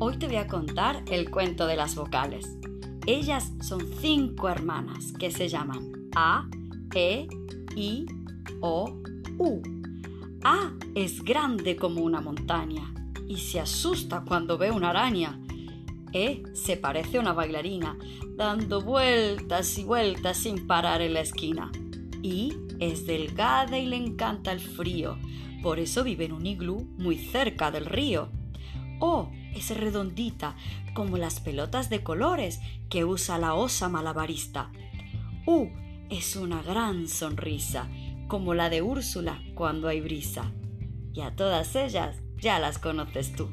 Hoy te voy a contar el cuento de las vocales. Ellas son cinco hermanas que se llaman A, E, I, O, U. A es grande como una montaña y se asusta cuando ve una araña. E se parece a una bailarina, dando vueltas y vueltas sin parar en la esquina. I es delgada y le encanta el frío, por eso vive en un iglú muy cerca del río. O es redondita, como las pelotas de colores que usa la osa malabarista. U es una gran sonrisa, como la de Úrsula cuando hay brisa. Y a todas ellas ya las conoces tú.